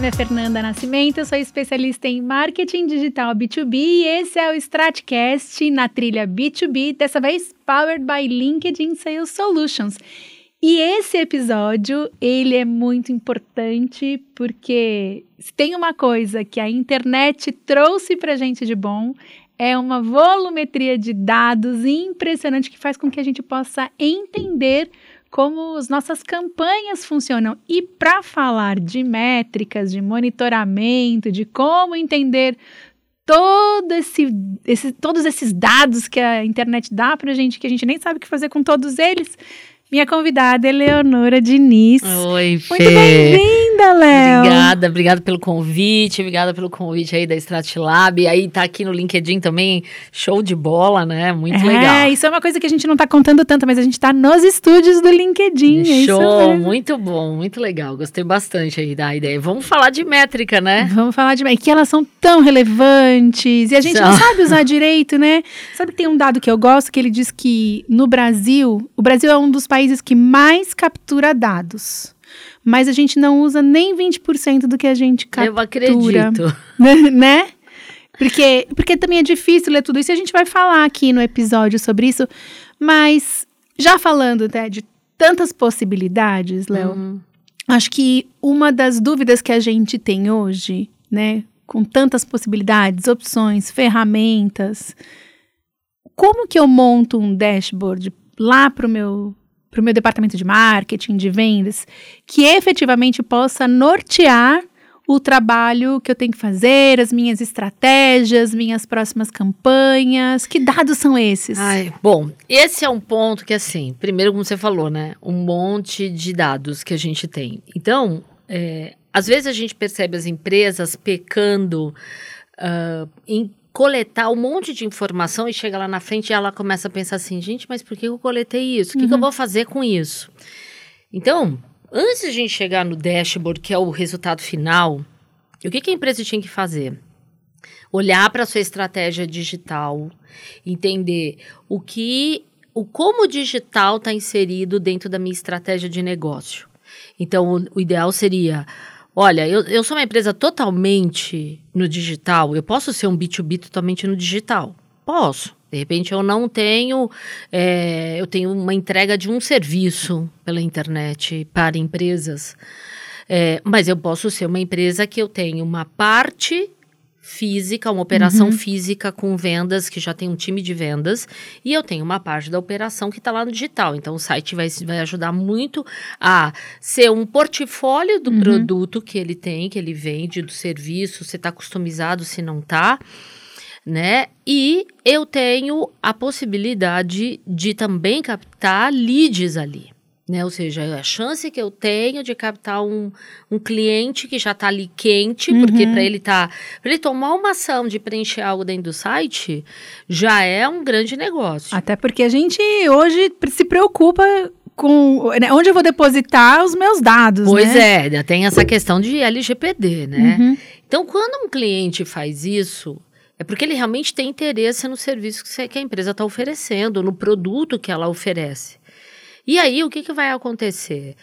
nome é Fernanda Nascimento, sou especialista em marketing digital B2B e esse é o Stratcast na trilha B2B, dessa vez powered by LinkedIn Sales Solutions. E esse episódio, ele é muito importante porque tem uma coisa que a internet trouxe pra gente de bom, é uma volumetria de dados impressionante que faz com que a gente possa entender como as nossas campanhas funcionam. E para falar de métricas, de monitoramento, de como entender todo esse, esse, todos esses dados que a internet dá para a gente, que a gente nem sabe o que fazer com todos eles, minha convidada é Leonora Diniz. Oi, Fê. Muito bem-vinda, Léo. Obrigada, obrigada pelo convite, obrigada pelo convite aí da Stratlab. Aí tá aqui no LinkedIn também, show de bola, né? Muito é, legal. É, isso é uma coisa que a gente não tá contando tanto, mas a gente tá nos estúdios do LinkedIn. É show, muito bom, muito legal. Gostei bastante aí da ideia. Vamos falar de métrica, né? Vamos falar de métrica, que elas são tão relevantes e a gente são. não sabe usar direito, né? Sabe que tem um dado que eu gosto que ele diz que no Brasil, o Brasil é um dos países países que mais captura dados. Mas a gente não usa nem 20% do que a gente captura. Eu acredito. né? Porque, porque também é difícil ler tudo isso e a gente vai falar aqui no episódio sobre isso. Mas já falando né, de tantas possibilidades, Léo, uhum. acho que uma das dúvidas que a gente tem hoje, né, com tantas possibilidades, opções, ferramentas, como que eu monto um dashboard lá para o meu para o meu departamento de marketing, de vendas, que efetivamente possa nortear o trabalho que eu tenho que fazer, as minhas estratégias, minhas próximas campanhas. Que dados são esses? Ai, bom, esse é um ponto que, assim, primeiro, como você falou, né? Um monte de dados que a gente tem. Então, é, às vezes a gente percebe as empresas pecando uh, em coletar um monte de informação e chega lá na frente e ela começa a pensar assim, gente, mas por que eu coletei isso? O que, uhum. que eu uhum. vou fazer com isso? Então, antes de a gente chegar no dashboard, que é o resultado final, o que, que a empresa tinha que fazer? Olhar para a sua estratégia digital, entender o que, o como o digital está inserido dentro da minha estratégia de negócio. Então, o, o ideal seria Olha, eu, eu sou uma empresa totalmente no digital. Eu posso ser um B2B totalmente no digital? Posso. De repente eu não tenho, é, eu tenho uma entrega de um serviço pela internet para empresas. É, mas eu posso ser uma empresa que eu tenho uma parte física, uma operação uhum. física com vendas, que já tem um time de vendas, e eu tenho uma parte da operação que está lá no digital. Então, o site vai, vai ajudar muito a ser um portfólio do uhum. produto que ele tem, que ele vende, do serviço, se está customizado, se não está. Né? E eu tenho a possibilidade de também captar leads ali. Né? Ou seja, a chance que eu tenho de captar um, um cliente que já está ali quente, uhum. porque para ele tá, para ele tomar uma ação de preencher algo dentro do site, já é um grande negócio. Até porque a gente hoje se preocupa com né, onde eu vou depositar os meus dados. Pois né? é, tem essa questão de LGPD, né? Uhum. Então, quando um cliente faz isso, é porque ele realmente tem interesse no serviço que a empresa está oferecendo, no produto que ela oferece. E aí, o que, que vai acontecer?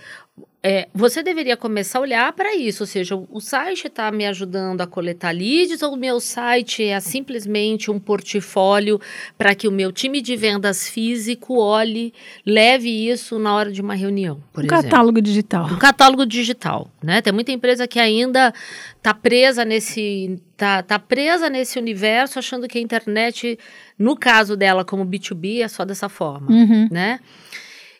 É, você deveria começar a olhar para isso, ou seja, o site está me ajudando a coletar leads ou o meu site é simplesmente um portfólio para que o meu time de vendas físico olhe, leve isso na hora de uma reunião, por um exemplo. catálogo digital. Um catálogo digital, né? Tem muita empresa que ainda está presa nesse tá, tá presa nesse universo, achando que a internet, no caso dela como B2B, é só dessa forma, uhum. né?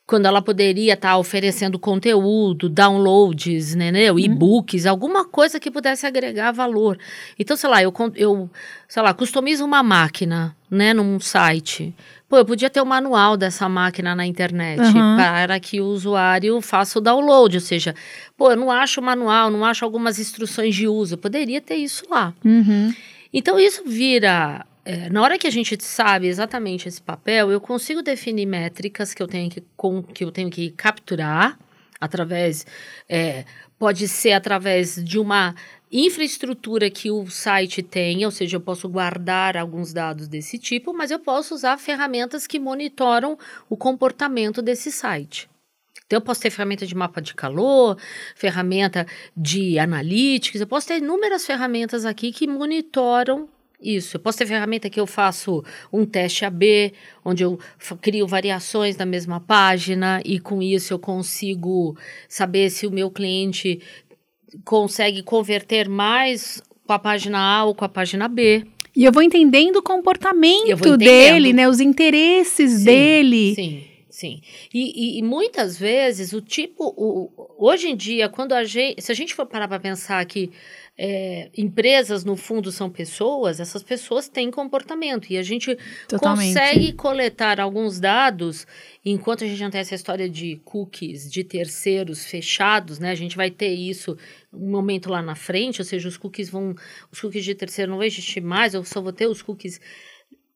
Quando ela poderia estar tá oferecendo conteúdo, downloads, né, né uhum. e-books, alguma coisa que pudesse agregar valor. Então, sei lá, eu, eu sei lá, customizo uma máquina, né, num site. Pô, eu podia ter o um manual dessa máquina na internet uhum. para que o usuário faça o download, ou seja, pô, eu não acho o manual, não acho algumas instruções de uso, eu poderia ter isso lá. Uhum. Então, isso vira é, na hora que a gente sabe exatamente esse papel, eu consigo definir métricas que eu tenho que, com, que, eu tenho que capturar através. É, pode ser através de uma infraestrutura que o site tem, ou seja, eu posso guardar alguns dados desse tipo, mas eu posso usar ferramentas que monitoram o comportamento desse site. Então, eu posso ter ferramenta de mapa de calor, ferramenta de analytics, eu posso ter inúmeras ferramentas aqui que monitoram isso. Eu posso ter ferramenta que eu faço um teste AB, onde eu crio variações na mesma página e com isso eu consigo saber se o meu cliente consegue converter mais com a página A ou com a página B. E eu vou entendendo o comportamento entendendo. dele, né? Os interesses sim, dele. Sim. Sim. E, e, e, muitas vezes o tipo. O, hoje em dia, quando a gente. Se a gente for parar para pensar que é, empresas, no fundo, são pessoas, essas pessoas têm comportamento. E a gente Totalmente. consegue coletar alguns dados, enquanto a gente não tem essa história de cookies, de terceiros fechados, né? A gente vai ter isso um momento lá na frente, ou seja, os cookies vão. Os cookies de terceiro não vão existir mais, eu só vou ter os cookies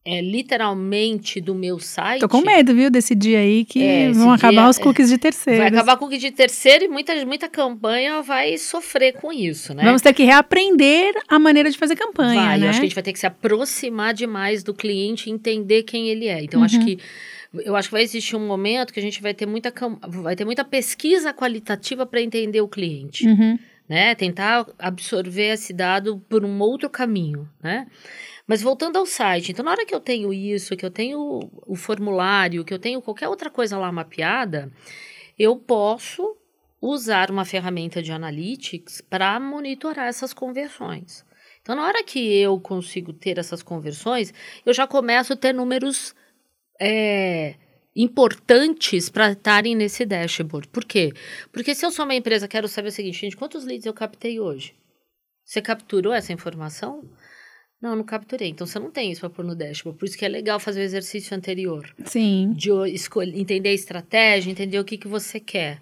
é, literalmente do meu site. Tô com medo, viu, desse dia aí que é, vão acabar dia, os cookies de terceiro. Vai acabar cookies de terceiro e muita, muita campanha vai sofrer com isso, né? Vamos ter que reaprender a maneira de fazer campanha, vai, né? Eu acho que a gente vai ter que se aproximar demais do cliente e entender quem ele é. Então, uhum. acho que eu acho que vai existir um momento que a gente vai ter muita, vai ter muita pesquisa qualitativa para entender o cliente. Uhum. Né? Tentar absorver esse dado por um outro caminho, né? Mas voltando ao site, então na hora que eu tenho isso, que eu tenho o formulário, que eu tenho qualquer outra coisa lá mapeada, eu posso usar uma ferramenta de analytics para monitorar essas conversões. Então, na hora que eu consigo ter essas conversões, eu já começo a ter números é, importantes para estarem nesse dashboard. Por quê? Porque se eu sou uma empresa, quero saber o seguinte, gente, quantos leads eu captei hoje? Você capturou essa informação? Não, não capturei. Então você não tem isso para pôr no dashboard. Por isso que é legal fazer o exercício anterior. Sim. De escolher, entender a estratégia, entender o que, que você quer.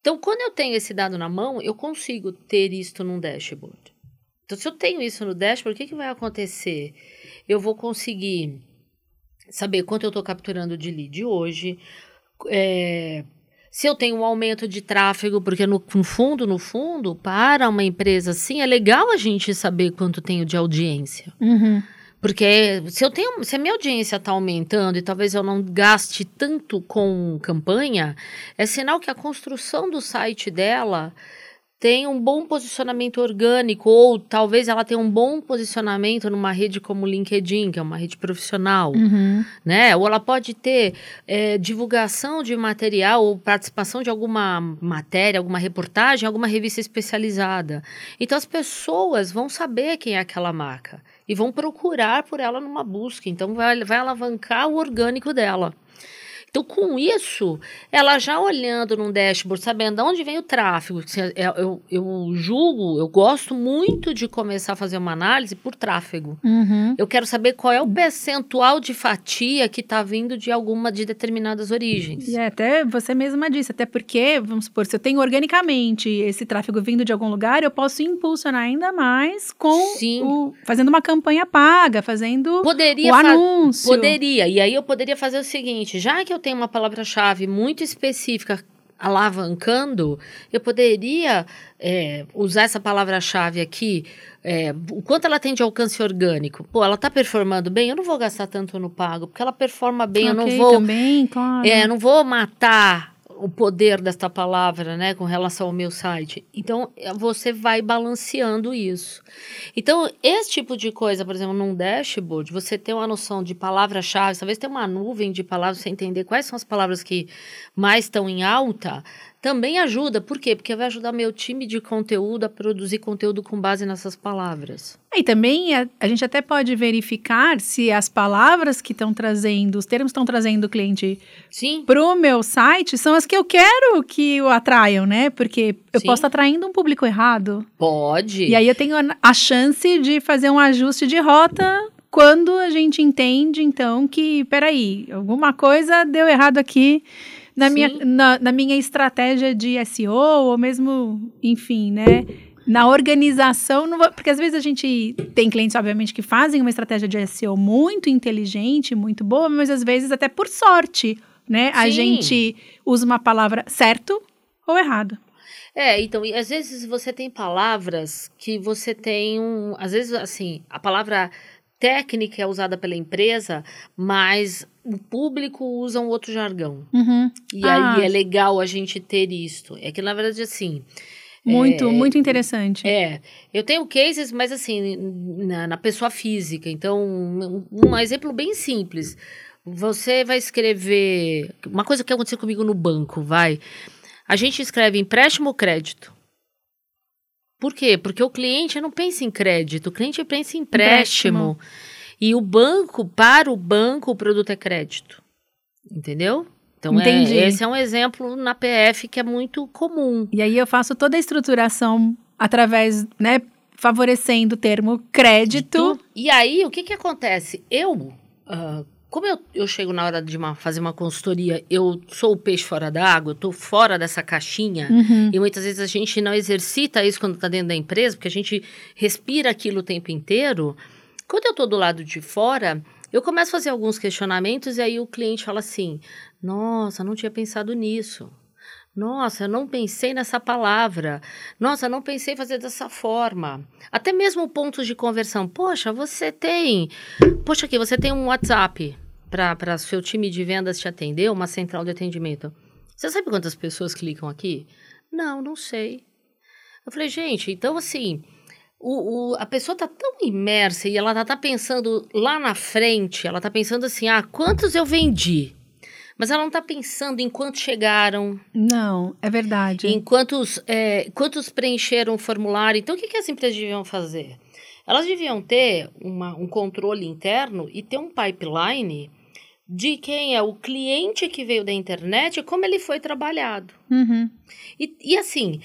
Então, quando eu tenho esse dado na mão, eu consigo ter isso num dashboard. Então, se eu tenho isso no dashboard, o que, que vai acontecer? Eu vou conseguir saber quanto eu estou capturando de lead hoje, é, se eu tenho um aumento de tráfego, porque no, no, fundo, no fundo, para uma empresa assim, é legal a gente saber quanto tenho de audiência. Uhum. Porque se eu tenho, se a minha audiência está aumentando e talvez eu não gaste tanto com campanha, é sinal que a construção do site dela tem um bom posicionamento orgânico, ou talvez ela tenha um bom posicionamento numa rede como o LinkedIn, que é uma rede profissional, uhum. né? Ou ela pode ter é, divulgação de material ou participação de alguma matéria, alguma reportagem, alguma revista especializada. Então as pessoas vão saber quem é aquela marca e vão procurar por ela numa busca. Então vai, vai alavancar o orgânico dela. Então, com isso, ela já olhando num dashboard, sabendo de onde vem o tráfego, é, eu, eu julgo, eu gosto muito de começar a fazer uma análise por tráfego. Uhum. Eu quero saber qual é o percentual de fatia que está vindo de alguma de determinadas origens. E é, até você mesma disse, até porque, vamos supor, se eu tenho organicamente esse tráfego vindo de algum lugar, eu posso impulsionar ainda mais com Sim. o fazendo uma campanha paga, fazendo poderia o anúncio. Poderia. E aí eu poderia fazer o seguinte, já que eu eu tenho uma palavra-chave muito específica alavancando, eu poderia é, usar essa palavra-chave aqui, é, o quanto ela tem de alcance orgânico. Pô, ela está performando bem, eu não vou gastar tanto no pago, porque ela performa bem, okay, eu não vou. Também, claro. É, eu não vou matar o poder desta palavra, né, com relação ao meu site. Então, é, você vai balanceando isso. Então, esse tipo de coisa, por exemplo, num dashboard, você tem uma noção de palavra-chave, talvez tenha uma nuvem de palavras, você entender quais são as palavras que mais estão em alta, também ajuda. Por quê? Porque vai ajudar meu time de conteúdo a produzir conteúdo com base nessas palavras. E também a, a gente até pode verificar se as palavras que estão trazendo, os termos que estão trazendo o cliente para o meu site são as que eu quero que o atraiam, né? Porque eu Sim. posso estar atraindo um público errado. Pode. E aí eu tenho a, a chance de fazer um ajuste de rota quando a gente entende, então, que, peraí, alguma coisa deu errado aqui na minha, na, na, minha estratégia de SEO, ou mesmo, enfim, né? Na organização, vou, porque às vezes a gente tem clientes, obviamente, que fazem uma estratégia de SEO muito inteligente, muito boa, mas às vezes até por sorte, né? Sim. A gente usa uma palavra certo ou errado. É, então, e às vezes você tem palavras que você tem um. Às vezes, assim, a palavra técnica é usada pela empresa, mas o público usa um outro jargão. Uhum. E Ah. aí é legal a gente ter isto. É que, na verdade, assim. Muito, é, muito interessante. É, eu tenho cases, mas assim, na, na pessoa física. Então, um, um exemplo bem simples. Você vai escrever. Uma coisa que aconteceu comigo no banco, vai. A gente escreve empréstimo ou crédito. Por quê? Porque o cliente não pensa em crédito, o cliente pensa em empréstimo. Empréstimo. E o banco, para o banco, o produto é crédito. Entendeu? Então, é, Entendi. esse é um exemplo na PF que é muito comum. E aí eu faço toda a estruturação através, né, favorecendo o termo crédito. E aí, o que que acontece? Eu, ah, como eu, eu chego na hora de uma- fazer uma consultoria, eu sou o peixe fora da água, eu tô fora dessa caixinha. Uhum. E muitas vezes a gente não exercita isso quando está dentro da empresa, porque a gente respira aquilo o tempo inteiro. Quando eu estou do lado de fora, eu começo a fazer alguns questionamentos e aí o cliente fala assim: Nossa, não tinha pensado nisso. Nossa, eu não pensei nessa palavra. Nossa, eu não pensei fazer dessa forma. Até mesmo pontos de conversão. Poxa, você tem. Poxa, aqui, você tem um WhatsApp para seu time de vendas te atender, uma central de atendimento. Você sabe quantas pessoas clicam aqui? Não, não sei. Eu falei, gente, então assim, o, o- a pessoa tá tão imersa e ela tá, tá pensando lá na frente, ela tá pensando assim, ah, quantos eu vendi? Mas ela não tá pensando em quantos chegaram, Não, é verdade. em quantos, é, quantos preencheram o formulário. Então, o que, que as empresas deviam fazer? Elas deviam ter uma- um controle interno e ter um pipeline de quem é o cliente que veio da internet e como ele foi trabalhado. Uhum. E, e assim,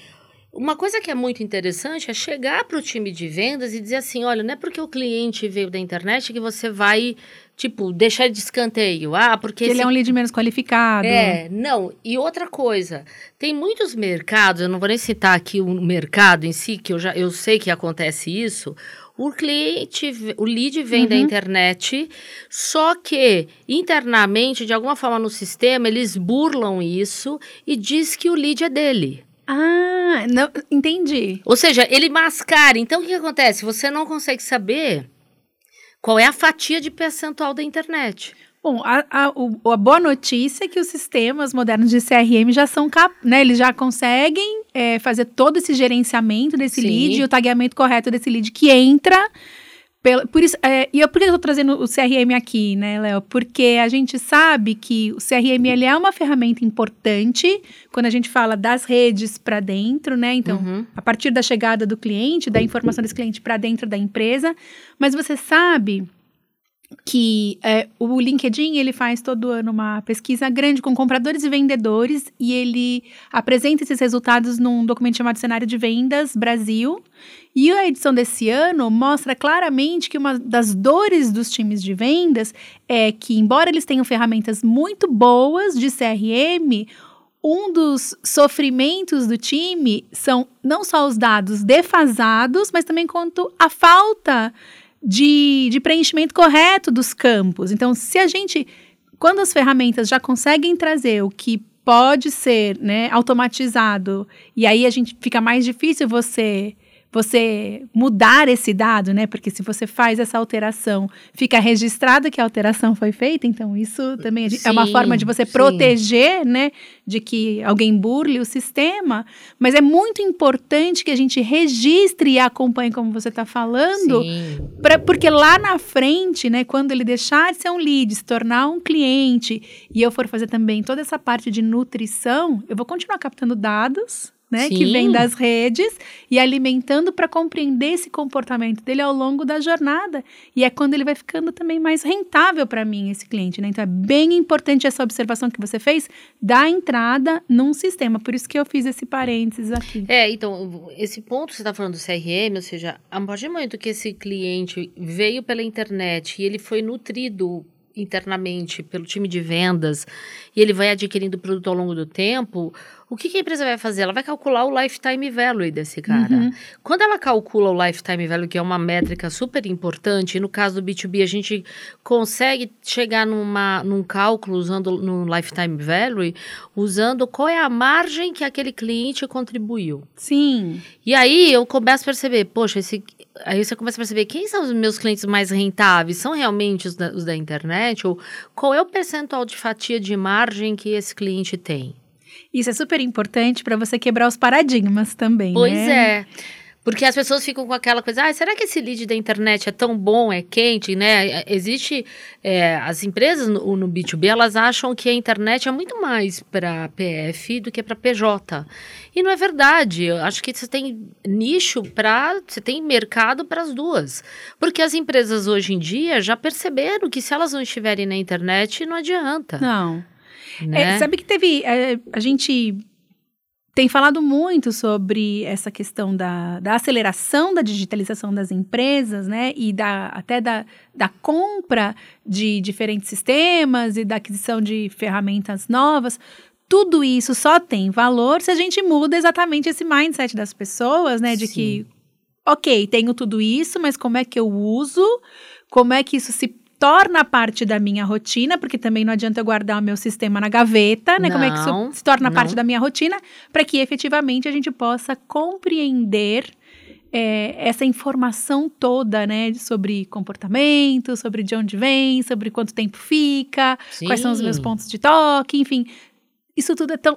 uma coisa que é muito interessante é chegar para o time de vendas e dizer assim: olha, não é porque o cliente veio da internet que você vai, tipo, deixar de escanteio. Ah, porque Que ele esse é um lead menos qualificado. é, não. E outra coisa, tem muitos mercados, eu não vou nem citar aqui o mercado em si, que eu já eu sei que acontece isso. O cliente, o lead vem da Uhum. internet, só que internamente, de alguma forma no sistema, eles burlam isso e diz que o lead é dele. Ah, não, entendi. Ou seja, ele mascara. Então, o que, acontece? Você não consegue saber qual é a fatia de percentual da internet. Bom, a, a, o- a boa notícia é que os sistemas modernos de CRM já são cap, né? Eles já conseguem é, fazer todo esse gerenciamento desse Sim. lead e o tagueamento correto desse lead que entra. Pelo, por isso, é, e eu, por que eu tô trazendo o CRM aqui, né, Léo? Porque a gente sabe que o CRM ele é uma ferramenta importante quando a gente fala das redes para dentro, né? Então, Uhum. a partir da chegada do cliente, da informação desse cliente para dentro da empresa. Mas você sabe que é, o LinkedIn ele faz todo ano uma pesquisa grande com compradores e vendedores e ele apresenta esses resultados num documento chamado Cenário de Vendas Brasil. E a edição desse ano mostra claramente que uma das dores dos times de vendas é que, embora eles tenham ferramentas muito boas de CRM, um dos sofrimentos do time são não só os dados defasados, mas também quanto a falta de, de preenchimento correto dos campos. Então, se a gente, quando as ferramentas já conseguem trazer o que pode ser né, automatizado, e aí a gente fica mais difícil você você mudar esse dado, né? Porque se você faz essa alteração, fica registrado que a alteração foi feita, então isso também é uma Sim, forma de você sim. proteger, né? De que alguém burle o sistema, mas é muito importante que a gente registre e acompanhe, como você está falando, Sim. Pra- porque lá na frente, né, quando ele deixar de ser um lead, se tornar um cliente, e eu for fazer também toda essa parte de nutrição, eu vou continuar captando dados, né, que Sim. vem das redes e alimentando para compreender esse comportamento dele ao longo da jornada. E é quando ele vai ficando também mais rentável para mim, esse cliente, né? Então é bem importante essa observação que você fez da entrada num sistema. Por isso que eu fiz esse parênteses aqui. É, então, esse ponto que você está falando do CRM, ou seja, a partir do momento que esse cliente veio pela internet e ele foi nutrido internamente pelo time de vendas e ele vai adquirindo produto ao longo do tempo, o que, que, a empresa vai fazer? Ela vai calcular o lifetime value desse cara. Uhum. Quando ela calcula o lifetime value, que é uma métrica super importante, e no caso do B2B a gente consegue chegar numa, num cálculo usando no lifetime value, usando qual é a margem que aquele cliente contribuiu. Sim. E aí eu começo a perceber, poxa, esse, aí você começa a perceber quem são os meus clientes mais rentáveis? São realmente os da, os da internet? Ou qual é o percentual de fatia de margem que esse cliente tem? Isso é super importante para você quebrar os paradigmas também. Pois né? é. Porque as pessoas ficam com aquela coisa, ah, será que esse lead da internet é tão bom, é quente, né? Existe, é, as empresas no, no, B2B, elas acham que a internet é muito mais para PF do que para PJ. E não é verdade. Eu acho que você tem nicho para, você tem mercado para as duas. Porque as empresas hoje em dia já perceberam que se elas não estiverem na internet, não adianta. Não. Né? É, sabe que teve. É, a gente tem falado muito sobre essa questão da, da, aceleração da digitalização das empresas, né? E da, até da, da compra de diferentes sistemas e da aquisição de ferramentas novas. Tudo isso só tem valor se a gente muda exatamente esse mindset das pessoas, né? De Sim. que, ok, tenho tudo isso, mas como é que eu uso? Como é que isso se torna parte da minha rotina, porque também não adianta eu guardar o meu sistema na gaveta, né? Não, Como é que isso se torna não. parte da minha rotina, para que efetivamente a gente possa compreender é, essa informação toda, né? Sobre comportamento, sobre de onde vem, sobre quanto tempo fica, Sim. quais são os meus pontos de toque, enfim. Isso tudo é tão.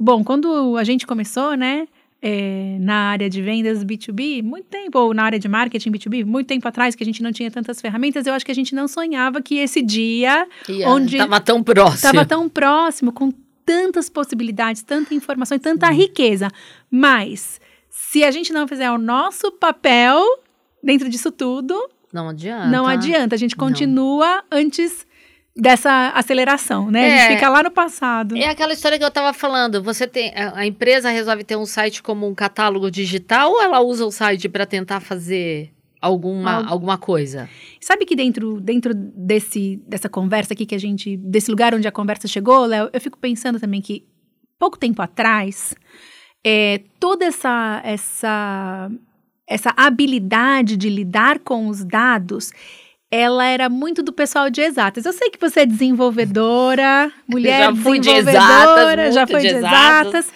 Bom, quando a gente começou, né? É, na área de vendas B2B, muito tempo, ou na área de marketing B2B, muito tempo atrás, que a gente não tinha tantas ferramentas, eu acho que a gente não sonhava que esse dia, yeah, onde... Estava tão próximo. Estava tão próximo, com tantas possibilidades, tanta informação e tanta Sim. riqueza. Mas, se a gente não fizer o nosso papel dentro disso tudo... Não adianta. Não adianta, a gente continua não. antes dessa aceleração, né? É, a gente fica lá no passado. É aquela história que eu estava falando. Você tem a empresa resolve ter um site como um catálogo digital ou ela usa o site para tentar fazer alguma, Algo. alguma coisa? Sabe que dentro dentro desse dessa conversa aqui que a gente desse lugar onde a conversa chegou, Léo, eu fico pensando também que pouco tempo atrás é, toda essa essa essa habilidade de lidar com os dados ela era muito do pessoal de exatas. Eu sei que você é desenvolvedora, mulher já fui desenvolvedora, de exatas, já foi de, de exatas. exatas.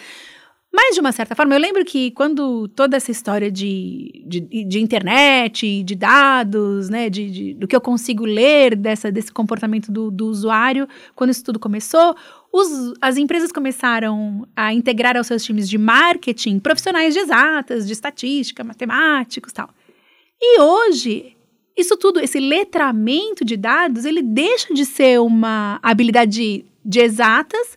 Mas, de uma certa forma, eu lembro que quando toda essa história de, de, de internet, de dados, né, de, de, do que eu consigo ler dessa, desse comportamento do, do usuário, quando isso tudo começou, os, as empresas começaram a integrar aos seus times de marketing profissionais de exatas, de estatística, matemáticos tal. E hoje, isso tudo, esse letramento de dados, ele deixa de ser uma habilidade de exatas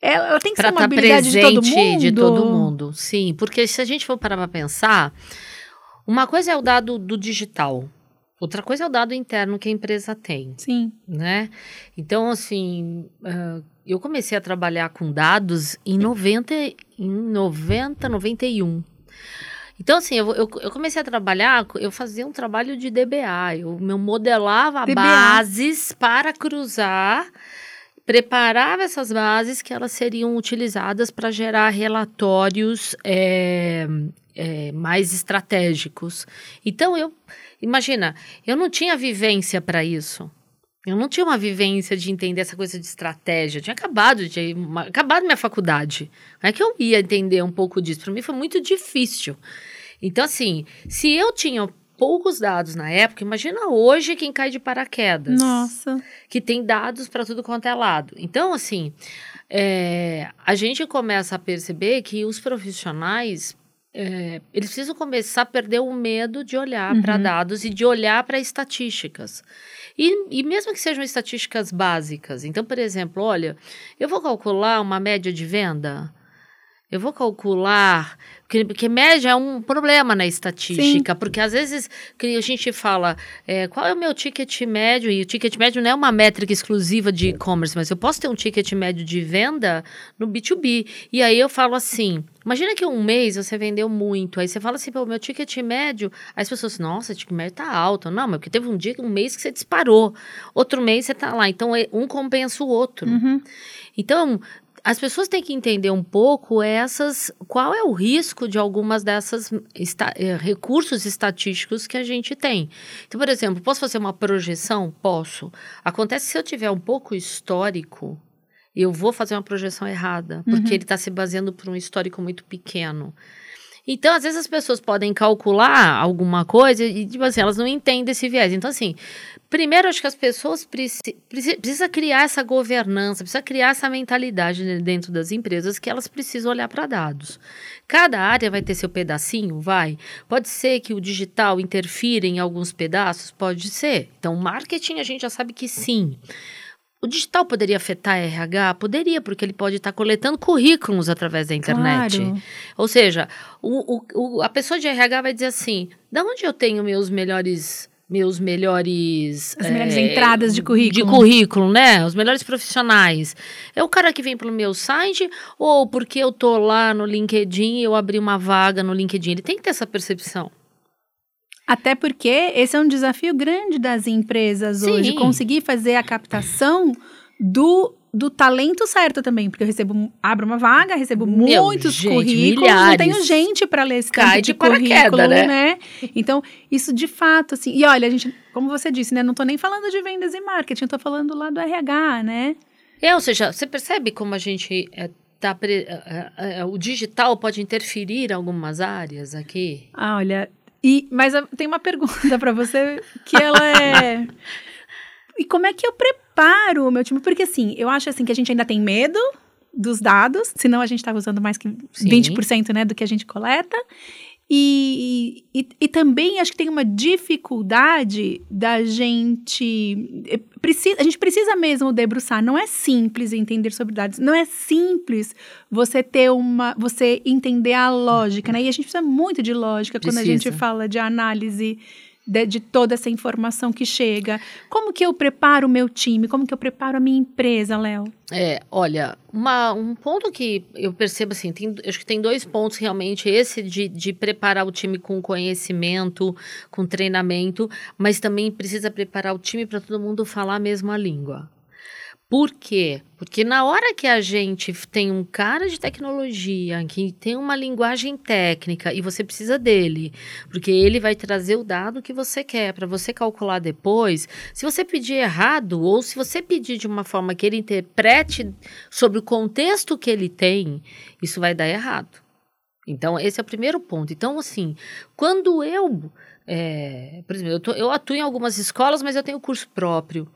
ela tem que pra ser uma tá habilidade de todo mundo. de todo mundo, sim. Porque se a gente for parar para pensar, uma coisa é o dado do digital, outra coisa é o dado interno que a empresa tem. Sim. Né? Então, assim, uh, eu comecei a trabalhar com dados em 90, em 90 91. Então, assim, eu, eu, eu, comecei a trabalhar, eu fazia um trabalho de DBA, eu, eu modelava DBA. bases para cruzar, preparava essas bases que elas seriam utilizadas para gerar relatórios é, é, mais estratégicos. Então, eu, imagina, eu não tinha vivência para isso. Eu não tinha uma vivência de entender essa coisa de estratégia. Eu tinha acabado de acabado minha faculdade. Não é que eu ia entender um pouco disso. Para mim foi muito difícil. Então, assim, se eu tinha poucos dados na época, imagina hoje quem cai de paraquedas. Nossa. Que tem dados para tudo quanto é lado. Então, assim, é, a gente começa a perceber que os profissionais é, eles precisam começar a perder o medo de olhar uhum. para dados e de olhar para estatísticas. E, e, mesmo que sejam estatísticas básicas. Então, por exemplo, olha, eu vou calcular uma média de venda. Eu vou calcular, porque, porque média é um problema na estatística, Sim. porque às vezes a gente fala é, qual é o meu ticket médio, e o ticket médio não é uma métrica exclusiva de e-commerce, mas eu posso ter um ticket médio de venda no B2B. E aí eu falo assim: imagina que um mês você vendeu muito, aí você fala assim, pô, meu ticket médio, aí as pessoas, nossa, o ticket médio tá alto. Não, mas porque teve um dia, um mês que você disparou, outro mês você tá lá. Então, é, um compensa o outro. Uhum. Então, as pessoas têm que entender um pouco essas, qual é o risco de algumas dessas esta, eh, recursos estatísticos que a gente tem. Então, por exemplo, posso fazer uma projeção? Posso. Acontece se eu tiver um pouco histórico, eu vou fazer uma projeção errada, porque uhum. ele está se baseando por um histórico muito pequeno. Então, às vezes as pessoas podem calcular alguma coisa e, tipo assim, elas não entendem esse viés. Então, assim, primeiro, acho que as pessoas precisam precisa criar essa governança, precisa criar essa mentalidade dentro das empresas que elas precisam olhar para dados. Cada área vai ter seu pedacinho? Vai. Pode ser que o digital interfira em alguns pedaços? Pode ser. Então, marketing a gente já sabe que sim. O digital poderia afetar a RH? Poderia, porque ele pode estar coletando currículos através da internet. Claro. Ou seja, o, o, a pessoa de RH vai dizer assim: da onde eu tenho meus melhores meus melhores. As é, melhores entradas de currículo. De currículo, né? Os melhores profissionais. É o cara que vem pelo meu site ou porque eu tô lá no LinkedIn e eu abri uma vaga no LinkedIn? Ele tem que ter essa percepção. Até porque esse é um desafio grande das empresas Sim. hoje, conseguir fazer a captação do do talento certo também, porque eu recebo, abro uma vaga, recebo Meu, muitos gente, currículos, milhares. não tenho gente para ler esse Cai de, de currículo, né? né? Então, isso de fato, assim, e olha, a gente, como você disse, né, não tô nem falando de vendas e marketing, tô falando lá do RH, né? É, ou seja, você percebe como a gente é, tá, é, é, é, o digital pode interferir em algumas áreas aqui? Ah, olha, e, mas tem uma pergunta para você que ela é. e como é que eu preparo o meu time? Porque assim, eu acho assim que a gente ainda tem medo dos dados, senão a gente estava usando mais que Sim. 20% né, do que a gente coleta. E, e, e, também acho que tem uma dificuldade da gente. Eh, precisa, a gente precisa mesmo debruçar. Não é simples entender sobre dados. Não é simples você ter uma. você entender a lógica, né? E a gente precisa muito de lógica precisa. quando a gente fala de análise de, de, toda essa informação que chega. Como que eu preparo o meu time? Como que eu preparo a minha empresa, Léo? É, olha, uma, um ponto que eu percebo assim, tem, acho que tem dois pontos realmente, esse de, de preparar o time com conhecimento, com treinamento, mas também precisa preparar o time para todo mundo falar a mesma língua. Por quê? Porque na hora que a gente tem um cara de tecnologia, que tem uma linguagem técnica e você precisa dele, porque ele vai trazer o dado que você quer para você calcular depois. Se você pedir errado ou se você pedir de uma forma que ele interprete sobre o contexto que ele tem, isso vai dar errado. Então, esse é o primeiro ponto. Então, assim, quando eu. É, por exemplo, eu, tô, eu atuo em algumas escolas, mas eu tenho curso próprio.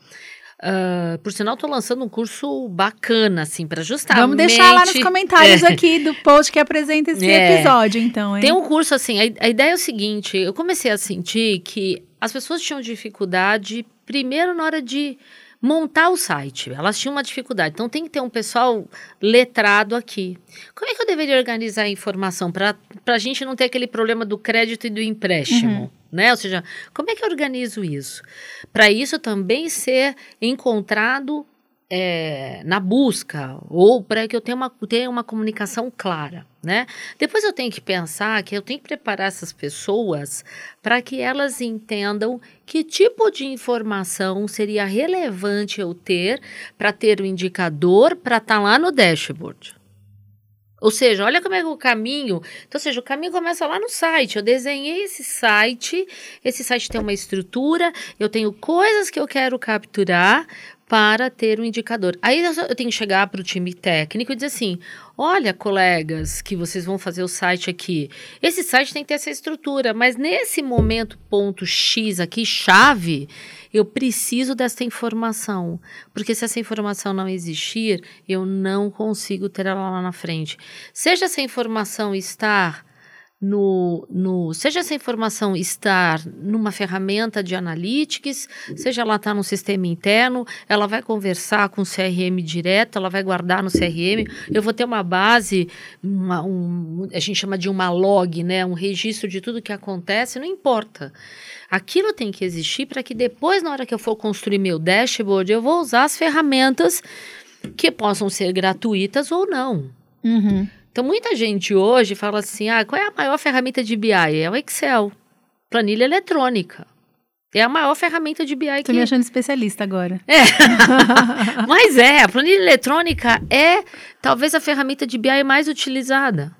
Uh, por sinal, estou lançando um curso bacana, assim, para justamente... Vamos deixar lá nos comentários é. aqui do post que apresenta esse é. episódio, então, hein? Tem um curso, assim, a, a ideia é o seguinte, eu comecei a sentir que as pessoas tinham dificuldade, primeiro na hora de montar o site. Elas tinham uma dificuldade. Então tem que ter um pessoal letrado aqui. Como é que eu deveria organizar a informação para a gente não ter aquele problema do crédito e do empréstimo? Uhum né? Ou seja, como é que eu organizo isso? Para isso também ser encontrado é, na busca, ou para que eu tenha uma, tenha uma comunicação clara, né? Depois eu tenho que pensar que eu tenho que preparar essas pessoas para que elas entendam que tipo de informação seria relevante eu ter para ter o um indicador para estar tá lá no dashboard. Ou seja, olha como é o caminho. Então, ou seja, o caminho começa lá no site. Eu desenhei esse site, esse site tem uma estrutura, eu tenho coisas que eu quero capturar para ter um indicador. Aí eu tenho que chegar para o time técnico e dizer assim: olha, colegas, que vocês vão fazer o site aqui. Esse site tem que ter essa estrutura, mas nesse momento, ponto X aqui, chave, eu preciso dessa informação, porque se essa informação não existir, eu não consigo ter ela lá na frente. Seja essa informação estar no, no, seja essa informação estar numa ferramenta de analytics, seja ela estar tá num sistema interno, ela vai conversar com o CRM direto, ela vai guardar no CRM, eu vou ter uma base, uma, um, a gente chama de uma log, né, um registro de tudo que acontece, não importa. Aquilo tem que existir para que depois, na hora que eu for construir meu dashboard, eu vou usar as ferramentas que possam ser gratuitas ou não. Uhum. Então, muita gente hoje fala assim: ah, qual é a maior ferramenta de BI? É o Excel, planilha eletrônica. É a maior ferramenta de BI Tô que me achando especialista agora. É. Mas é, a planilha eletrônica é talvez a ferramenta de BI mais utilizada.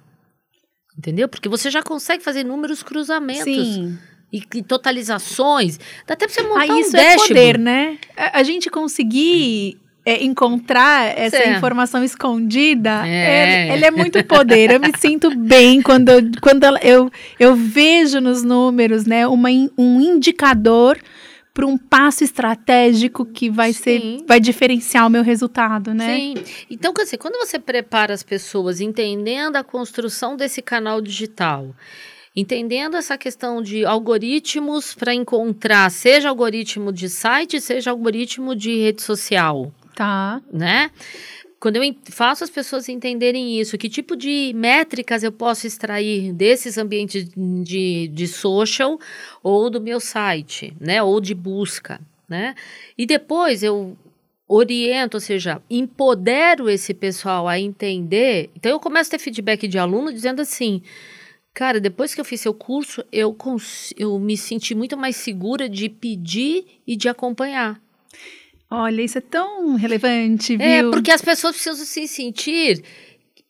Entendeu? Porque você já consegue fazer números cruzamentos Sim. e, e totalizações. Dá até pra você montar um isso é dashboard. poder, né? A, a gente conseguir é, encontrar essa É. informação escondida, É. é, ele é muito poder. Eu me sinto bem quando, eu, quando eu, eu vejo nos números, né, uma, um indicador para um passo estratégico que vai ser, Sim. vai diferenciar o meu resultado, né? Sim. Então, quer dizer, quando você prepara as pessoas entendendo a construção desse canal digital, entendendo essa questão de algoritmos para encontrar, seja algoritmo de site, seja algoritmo de rede social, Tá. né? Quando eu faço as pessoas entenderem isso, que tipo de métricas eu posso extrair desses ambientes de, de social ou do meu site, né? Ou de busca, né? E depois eu oriento, ou seja, empodero esse pessoal a entender. Então eu começo a ter feedback de aluno dizendo assim. Cara, depois que eu fiz seu curso, eu, eu me senti muito mais segura de pedir e de acompanhar. Olha, isso é tão relevante, viu? É, porque as pessoas precisam se sentir.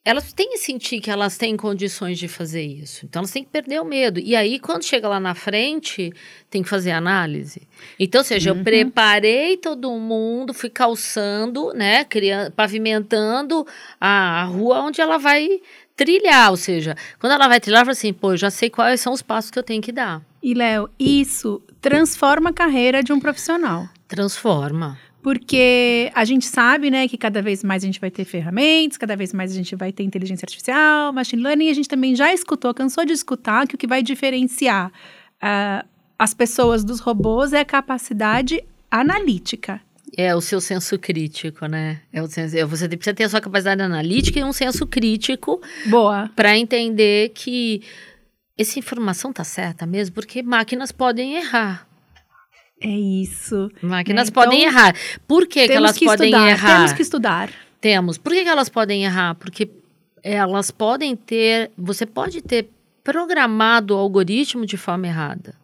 Elas têm que sentir que elas têm condições de fazer isso. Então, elas têm que perder o medo. E aí, quando chega lá na frente, tem que fazer análise. Então, ou seja, Uhum. eu preparei todo mundo, fui calçando, né? Criando, pavimentando a, a rua onde ela vai trilhar. Ou seja, quando ela vai trilhar, ela fala assim, pô, eu já sei quais são os passos que eu tenho que dar. E, Léo, isso transforma a carreira de um profissional. Transforma. Porque a gente sabe, né, que cada vez mais a gente vai ter ferramentas, cada vez mais a gente vai ter inteligência artificial, machine learning, e a gente também já escutou, cansou de escutar que o que vai diferenciar ah, as pessoas dos robôs é a capacidade analítica. É o seu senso crítico, né? É o senso, é, você precisa ter a sua capacidade analítica e um senso crítico Boa. para entender que essa informação tá certa mesmo, porque máquinas podem errar. É isso. Máquinas Né, então, podem errar. Por que, que elas que podem estudar, errar? temos que estudar. Temos. Por que, que elas podem errar? Porque elas podem ter. Você pode ter programado o algoritmo de forma errada.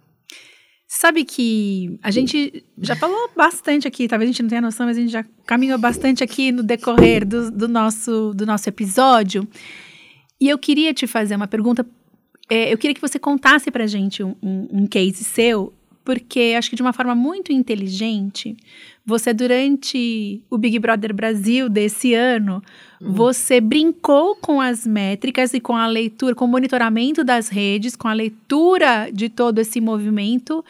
Sabe que a gente já falou bastante aqui, talvez a gente não tenha noção, mas a gente já caminhou bastante aqui no decorrer do, do nosso, do nosso episódio. E eu queria te fazer uma pergunta. é, eu queria que você contasse pra gente um, um, um case seu, porque acho que de uma forma muito inteligente, você, durante o Big Brother Brasil desse ano, você brincou com as métricas e com a leitura, com o monitoramento das redes, com a leitura de todo esse movimento,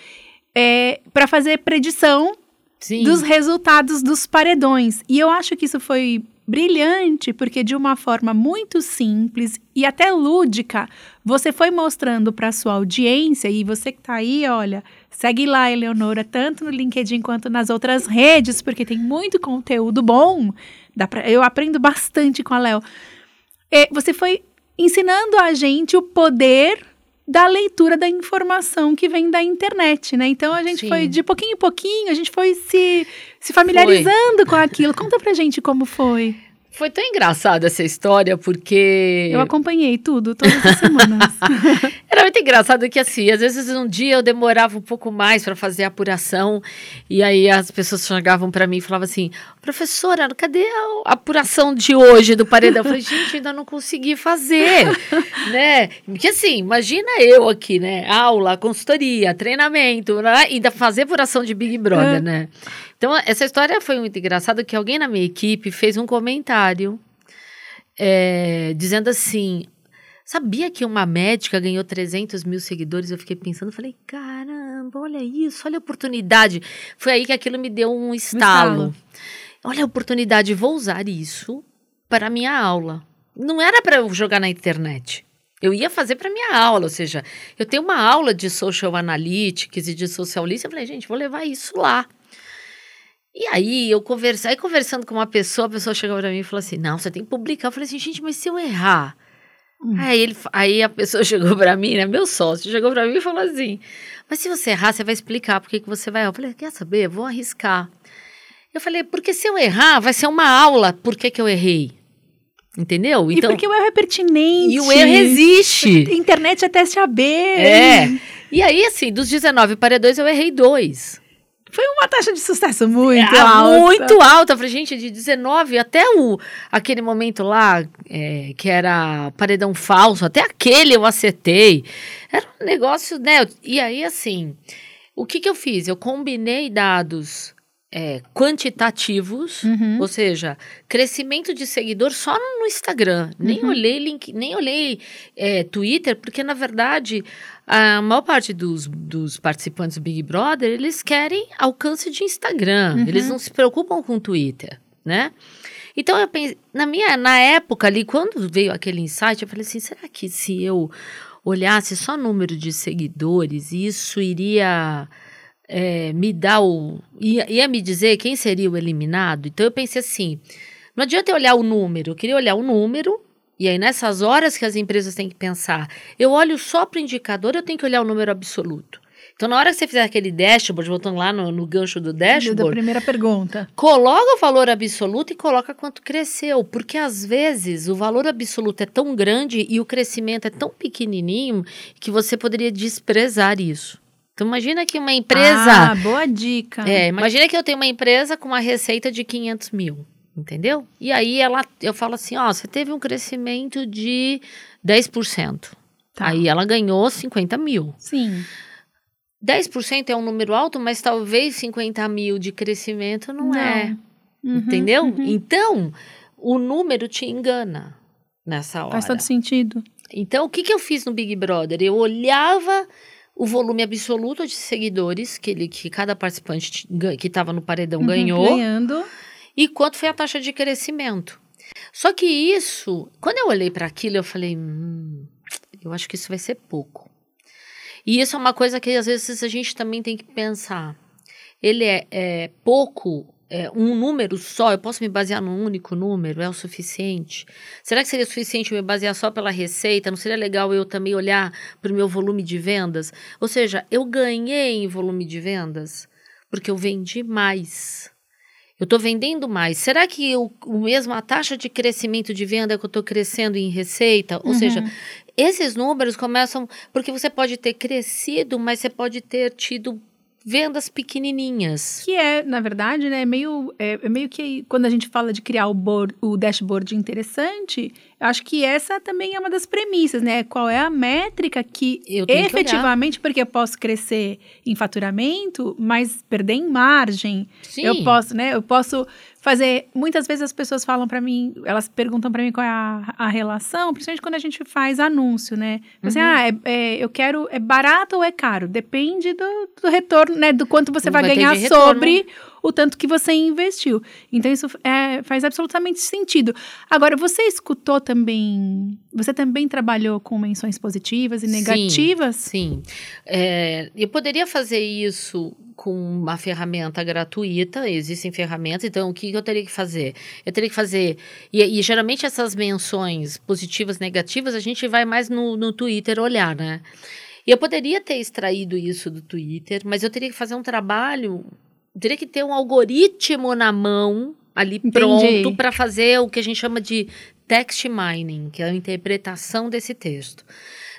para fazer predição Sim. dos resultados dos paredões. E eu acho que isso foi brilhante, porque de uma forma muito simples e até lúdica, você foi mostrando para sua audiência, e você que tá aí, olha, segue lá, Eleonora, tanto no LinkedIn quanto nas outras redes, porque tem muito conteúdo bom. Dá pra, eu aprendo bastante com a Léo. É, você foi ensinando a gente o poder da leitura da informação que vem da internet, né? Então a gente Sim. foi de pouquinho em pouquinho, a gente foi se, se familiarizando com aquilo. Conta pra gente como foi. Foi tão engraçada essa história, porque. Eu acompanhei tudo, todas as semanas. Era muito engraçado que, assim, às vezes um dia eu demorava um pouco mais para fazer a apuração, e aí as pessoas chegavam para mim e falavam assim: professora, cadê a apuração de hoje do paredão? Eu falei, gente, ainda não consegui fazer, né? Porque, assim, imagina eu aqui, né? Aula, consultoria, treinamento, né? ainda fazer apuração de Big Brother, É. né? Então, essa história foi muito engraçada, que alguém na minha equipe fez um comentário é, dizendo assim: Sabia que uma médica ganhou 300 mil seguidores? Eu fiquei pensando, falei, caramba, olha isso, olha a oportunidade. Foi aí que aquilo me deu um estalo. estalo. Olha a oportunidade, vou usar isso para a minha aula. Não era para eu jogar na internet. Eu ia fazer para minha aula, ou seja, eu tenho uma aula de social analytics e de social listening, eu falei, gente, vou levar isso lá. E aí eu conversei, conversando com uma pessoa, a pessoa chegou para mim e falou assim: "Não, você tem que publicar". Eu falei assim: "Gente, mas se eu errar?" Hum. Aí, ele, aí a pessoa chegou para mim, né, meu sócio, chegou para mim e falou assim: "Mas se você errar, você vai explicar por que que você vai errar". Eu falei: "Quer saber? Vou arriscar". Eu falei: "Porque se eu errar, vai ser uma aula por que que eu errei". Entendeu? e porque o erro é pertinente. e o erro existe. Internet é teste AB. É. E aí, assim, dos 19 paredões, eu errei dois. Foi uma taxa de sucesso muito É, alta. Muito alta. Falei, gente, de 19 até o, aquele momento lá, é, que era paredão falso, até aquele eu acertei. Era um negócio, né? E aí, assim, o que, que eu fiz? Eu combinei dados é, quantitativos, Uhum. ou seja, crescimento de seguidor só no Instagram. Nem Uhum. olhei link, nem olhei é, Twitter, porque na verdade a maior parte dos, dos participantes do Big Brother eles querem alcance de Instagram. Uhum. Eles não se preocupam com Twitter, né? Então eu pensei, na minha na época ali, quando veio aquele insight, eu falei assim, será que se eu olhasse só número de seguidores, isso iria é, me dar o. Ia, ia me dizer quem seria o eliminado? Então eu pensei assim: não adianta eu olhar o número, eu queria olhar o número. E aí, nessas horas que as empresas têm que pensar, eu olho só para o indicador, eu tenho que olhar o número absoluto. Então, na hora que você fizer aquele dashboard, voltando lá no, no gancho do Da dashboard, primeira pergunta. coloca o valor absoluto e coloca quanto cresceu, porque às vezes o valor absoluto é tão grande e o crescimento é tão pequenininho que você poderia desprezar isso. Então imagina que uma empresa, Ah, boa dica. é, imagina que eu tenho uma empresa com uma receita de 500 mil, entendeu? E aí ela, eu falo assim, ó, você teve um crescimento de 10%. Tá. Aí ela ganhou 50 mil. Sim. 10% é um número alto, mas talvez 50 mil de crescimento não, Não. é. Uhum, Entendeu? uhum. Então, o número te engana nessa hora. Faz todo sentido. Então, o que, que eu fiz no Big Brother? Eu olhava o volume absoluto de seguidores que, ele, que cada participante que estava no paredão Uhum, ganhou Ganhando. E quanto foi a taxa de crescimento. Só que isso, quando eu olhei para aquilo, eu falei, hum, eu acho que isso vai ser pouco. E isso é uma coisa que às vezes a gente também tem que pensar. Ele é, é pouco, é, um número só, eu posso me basear num único número, é o suficiente? Será que seria suficiente me basear só pela receita? Não seria legal eu também olhar para o meu volume de vendas? Ou seja, eu ganhei em volume de vendas porque eu vendi mais. Eu estou vendendo mais. Será que eu, o mesmo a taxa de crescimento de venda que eu estou crescendo em receita? Ou Uhum. seja, esses números começam porque você pode ter crescido, mas você pode ter tido vendas pequenininhas. Que é, na verdade, né, meio, é, é meio que quando a gente fala de criar o, board, o dashboard interessante, acho que essa também é uma das premissas, né? Qual é a métrica que Eu tenho que efetivamente, porque eu posso crescer em faturamento, mas perder em margem. Sim. Eu posso, né? Eu posso fazer. Muitas vezes as pessoas falam pra mim, elas perguntam pra mim qual é a, a relação, principalmente quando a gente faz anúncio, né? Assim, Uhum. ah, é, é- eu quero. É barato ou é caro? Depende do, do retorno, né? Do quanto você vai, Vai ganhar de retorno. O tanto que você investiu. Então, isso é, faz absolutamente sentido. Agora, você escutou também. Você também trabalhou com menções positivas e Sim. negativas? Sim. É, eu poderia fazer isso com uma ferramenta gratuita, existem ferramentas, então o que eu teria que fazer? Eu teria que fazer. E, e geralmente essas menções positivas, negativas, a gente vai mais no, no Twitter olhar, né? E eu poderia ter extraído isso do Twitter, mas eu teria que fazer um trabalho, teria que ter um algoritmo na mão ali Entendi. pronto para fazer o que a gente chama de text mining, que é a interpretação desse texto.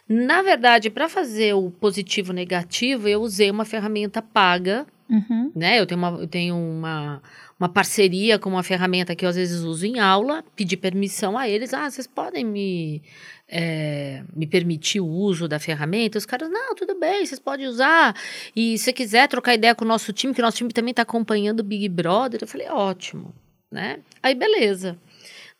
Na verdade, para fazer o positivo negativo, eu usei uma ferramenta paga, Uhum. né? Eu tenho uma, eu tenho uma, uma parceria com uma ferramenta que eu às vezes uso em aula, pedi permissão a eles, ah, vocês podem me, é, me permitir o uso da ferramenta? Os caras, não, tudo bem, vocês podem usar. E se quiser trocar ideia com o nosso time, que o nosso time também está acompanhando o Big Brother, eu falei, ótimo, né? Aí, beleza.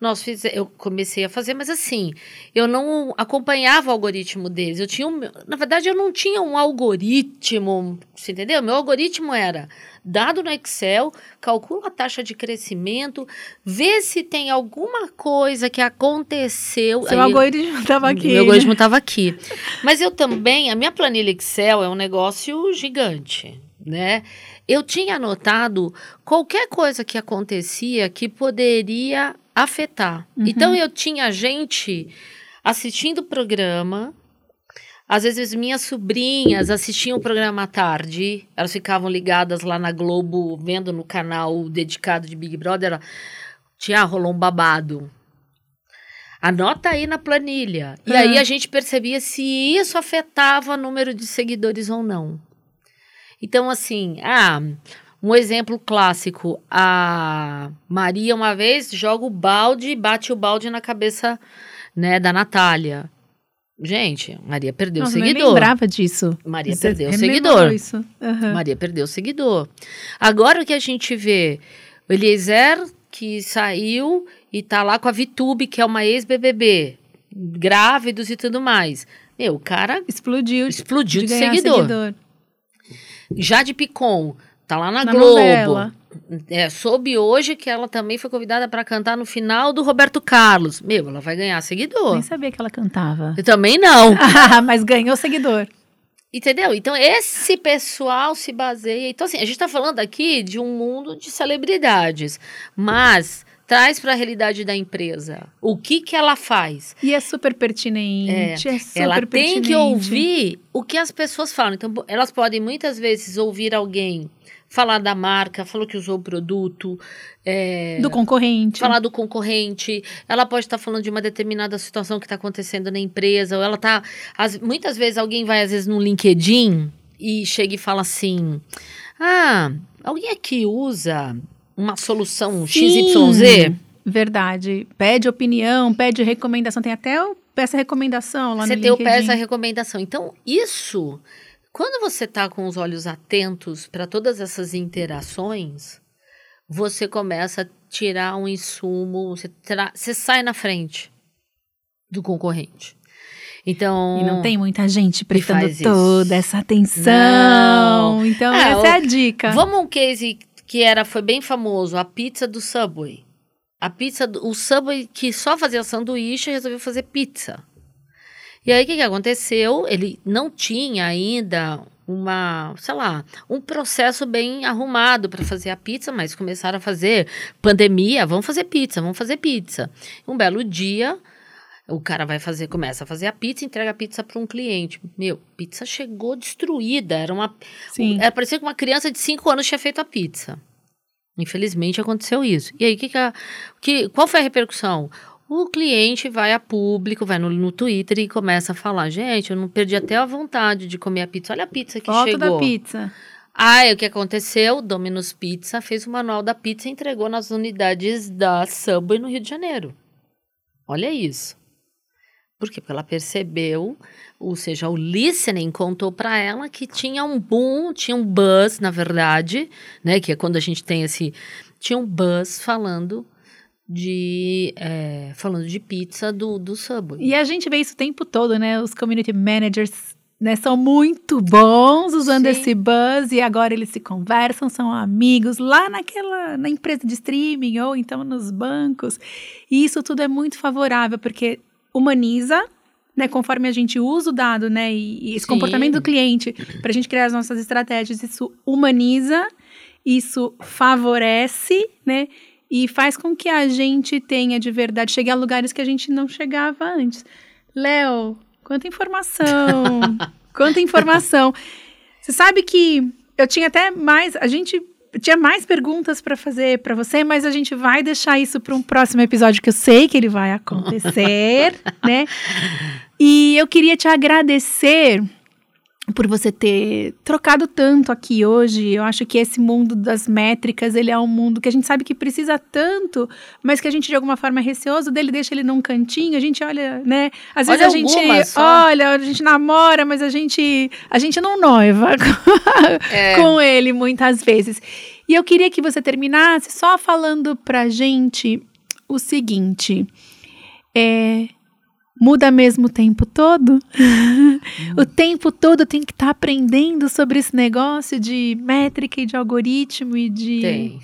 Nós fiz, eu comecei a fazer, mas assim, eu não acompanhava o algoritmo deles. Eu tinha, um, na verdade, eu não tinha um algoritmo, você entendeu? Meu algoritmo era dado no Excel, calcula a taxa de crescimento, vê se tem alguma coisa que aconteceu. Seu Aí- algoritmo estava aqui. meu algoritmo estava aqui. Mas eu também, a minha planilha Excel é um negócio gigante, né? Eu tinha anotado qualquer coisa que acontecia que poderia afetar. Uhum. Então eu tinha gente assistindo o programa. Às vezes minhas sobrinhas assistiam o programa à tarde, elas ficavam ligadas lá na Globo, vendo no canal dedicado de Big Brother. Tia, rolou um babado. Anota aí na planilha. E aí a gente percebia se isso afetava o número de seguidores ou não. Então, assim, ah, um exemplo clássico. A Maria, uma vez, joga o balde e bate o balde na cabeça né, da Natália. Gente, Maria perdeu Nossa, eu seguidor. lembrava disso. Maria Você perdeu seguidor. Isso. Aham. Maria perdeu seguidor. Agora o que a gente vê, o Eliezer que saiu e tá lá com a Vitube, que é uma ex-BBB, grávidos e tudo mais. Meu, o cara Explodiu. explodiu de, ganhar seguidor. Jade Picon, tá lá na, Na Globo. novela. É, soube hoje que ela também foi convidada para cantar no final do Roberto Carlos. Meu, ela vai ganhar seguidor. Nem sabia que ela cantava. Eu também não. Ah, mas ganhou seguidor. Entendeu? Então, esse pessoal se baseia. Então, assim, a gente está falando aqui de um mundo de celebridades, mas traz para a realidade da empresa. O que, que ela faz? E é super pertinente. É, super ela tem pertinente. que ouvir o que as pessoas falam. Então, elas podem muitas vezes ouvir alguém falar da marca, falou que usou o produto, é, Do concorrente. falar do concorrente, ela pode estar falando de uma determinada situação que está acontecendo na empresa, ou ela está. Muitas vezes alguém vai, às vezes, no LinkedIn e chega e fala assim: Ah, alguém aqui usa uma solução Sim, XYZ? Verdade. Pede opinião, pede recomendação. Tem até o peça recomendação lá Você no tem o peça recomendação. Então, isso, quando você está com os olhos atentos para todas essas interações, você começa a tirar um insumo, você, tra- você sai na frente do concorrente. Então. E não tem muita gente prestando isso. toda essa atenção. Não. Então, Ah, essa é a dica. Vamos um case que era, foi bem famoso, a pizza do Subway. A pizza, do, o Subway que só fazia sanduíche resolveu fazer pizza. E aí o que, que aconteceu? Ele não tinha ainda uma, sei lá, um processo bem arrumado para fazer a pizza, mas começaram a fazer pandemia, vamos fazer pizza, vamos fazer pizza. Um belo dia, o cara vai fazer, começa a fazer a pizza, entrega a pizza para um cliente. Meu, pizza chegou destruída, era uma Sim. é, parecia que uma criança de 5 anos tinha feito a pizza. Infelizmente aconteceu isso. E aí, que que a- que, qual foi a repercussão? O cliente vai a público, vai no, no Twitter e começa a falar: gente, eu não perdi até a vontade de comer a pizza. Olha a pizza que Foto chegou. da pizza. Aí o que aconteceu? Domino's Pizza fez o manual da pizza e entregou nas unidades da Subway no Rio de Janeiro. Olha isso. Por quê? Porque ela percebeu, ou seja, o listening contou para ela que tinha um boom, tinha um buzz, na verdade, né? Que é quando a gente tem esse. Tinha um buzz falando de. é, falando de pizza do, do Subway. E a gente vê isso o tempo todo, né? Os community managers né, são muito bons usando Sim. esse buzz e agora eles se conversam, são amigos lá naquela na empresa de streaming ou então nos bancos. E isso tudo é muito favorável porque humaniza, né, conforme a gente usa o dado, né, e, e esse Sim. comportamento do cliente para a gente criar as nossas estratégias, isso humaniza, isso favorece, né, e faz com que a gente tenha de verdade, chegue a lugares que a gente não chegava antes. Léo, quanta informação! quanta informação! Você sabe que eu tinha até mais, a gente tinha mais perguntas para fazer para você, mas a gente vai deixar isso para um próximo episódio que eu sei que ele vai acontecer, né? E eu queria te agradecer por você ter trocado tanto aqui hoje. Eu acho que esse mundo das métricas, ele é um mundo que a gente sabe que precisa tanto, mas que a gente de alguma forma é receoso dele, deixa ele num cantinho, a gente olha, né? Às vezes Olha a gente só. olha, a gente namora, mas a gente a gente não noiva É. com ele muitas vezes. E eu queria que você terminasse só falando pra gente o seguinte, é muda mesmo o tempo todo? o tempo todo tem que estar aprendendo sobre esse negócio de métrica e de algoritmo e de Tem.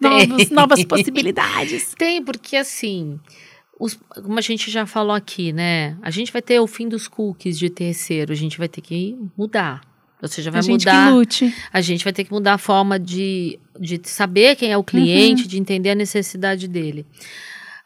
novos, Tem. novas possibilidades. Tem, porque assim, os- como a gente já falou aqui, né? A gente vai ter o fim dos cookies de terceiro, a gente vai ter que mudar. Ou seja, vai a mudar. A gente vai ter que mudar a forma de, de saber quem é o cliente, de entender a necessidade dele.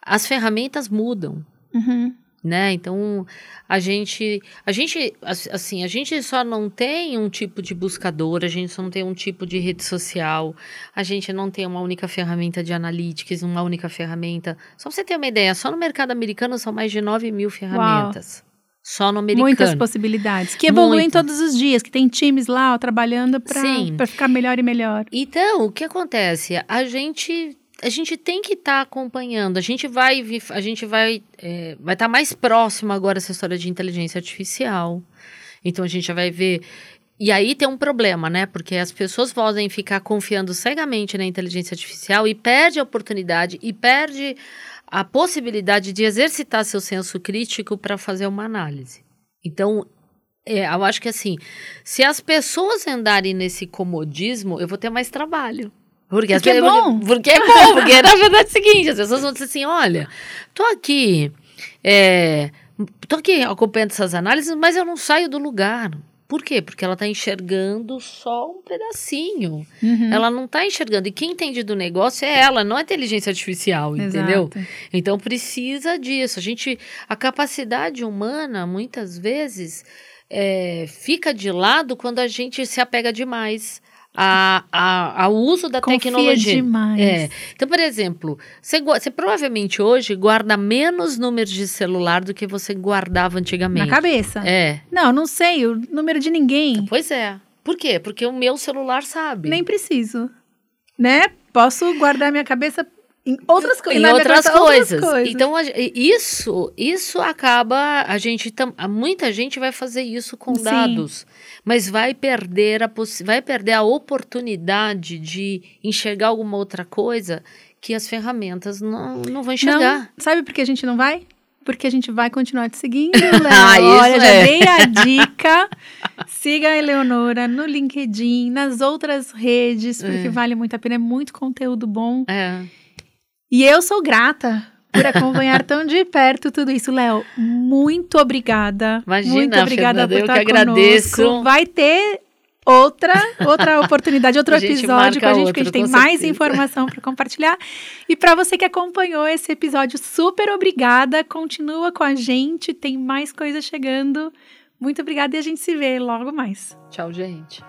As ferramentas mudam. Uhum. Né? Então a gente, a gente, assim, a gente só não tem um tipo de buscador, a gente só não tem um tipo de rede social, a gente não tem uma única ferramenta de analytics, uma única ferramenta. Só pra você ter uma ideia, só no mercado americano são mais de 9 mil ferramentas. Uau. Só no americano. Muitas possibilidades. Que evoluem todos os dias, que tem times lá ó, trabalhando para ficar melhor e melhor. Então, o que acontece? A gente a gente tem que estar tá acompanhando. A gente vai a gente vai é, vai estar tá mais próximo agora essa história de inteligência artificial. Então a gente já vai ver. E aí tem um problema, né? Porque as pessoas podem ficar confiando cegamente na inteligência artificial e perde a oportunidade e perde a possibilidade de exercitar seu senso crítico para fazer uma análise. Então, é, eu acho que assim, se as pessoas andarem nesse comodismo, eu vou ter mais trabalho. Porque, porque é bom. Porque é bom, porque na verdade é o seguinte, as pessoas vão dizer assim, olha, tô aqui, é, tô aqui acompanhando essas análises, mas eu não saio do lugar. Por quê? Porque ela está enxergando só um pedacinho. Uhum. Ela não está enxergando. E quem entende do negócio é ela, não a inteligência artificial, Exato. entendeu? Então precisa disso. A gente, a capacidade humana, muitas vezes, é, fica de lado quando a gente se apega demais a, a, ao uso da Confia tecnologia. demais. É. Então, por exemplo, você, você provavelmente hoje guarda menos números de celular do que você guardava antigamente. Na cabeça? É. Não, não sei o número de ninguém. Pois é. Por quê? Porque o meu celular sabe. Nem preciso. Né? Posso guardar minha cabeça em outras, co em outras, coisas. outras coisas. Então, isso, isso acaba. A gente. Muita gente vai fazer isso com Sim. dados mas vai perder a vai perder a oportunidade de enxergar alguma outra coisa que as ferramentas não, não vão enxergar. Não, sabe por que a gente não vai? Porque a gente vai continuar te seguindo, Léo. ah, Olha, é. já dei a dica. Siga a Eleonora no LinkedIn, nas outras redes, porque é. vale muito a pena, é muito conteúdo bom. É. E eu sou grata por acompanhar tão de perto tudo isso. Léo, muito obrigada. Imagina, muito obrigada Fernanda, por estar eu que agradeço. Vai ter outra outra oportunidade, outro episódio com a gente, outro, que a gente tem mais informação para compartilhar. E para você que acompanhou esse episódio, super obrigada. Continua com a gente, tem mais coisas chegando. Muito obrigada e a gente se vê logo mais. Tchau, gente.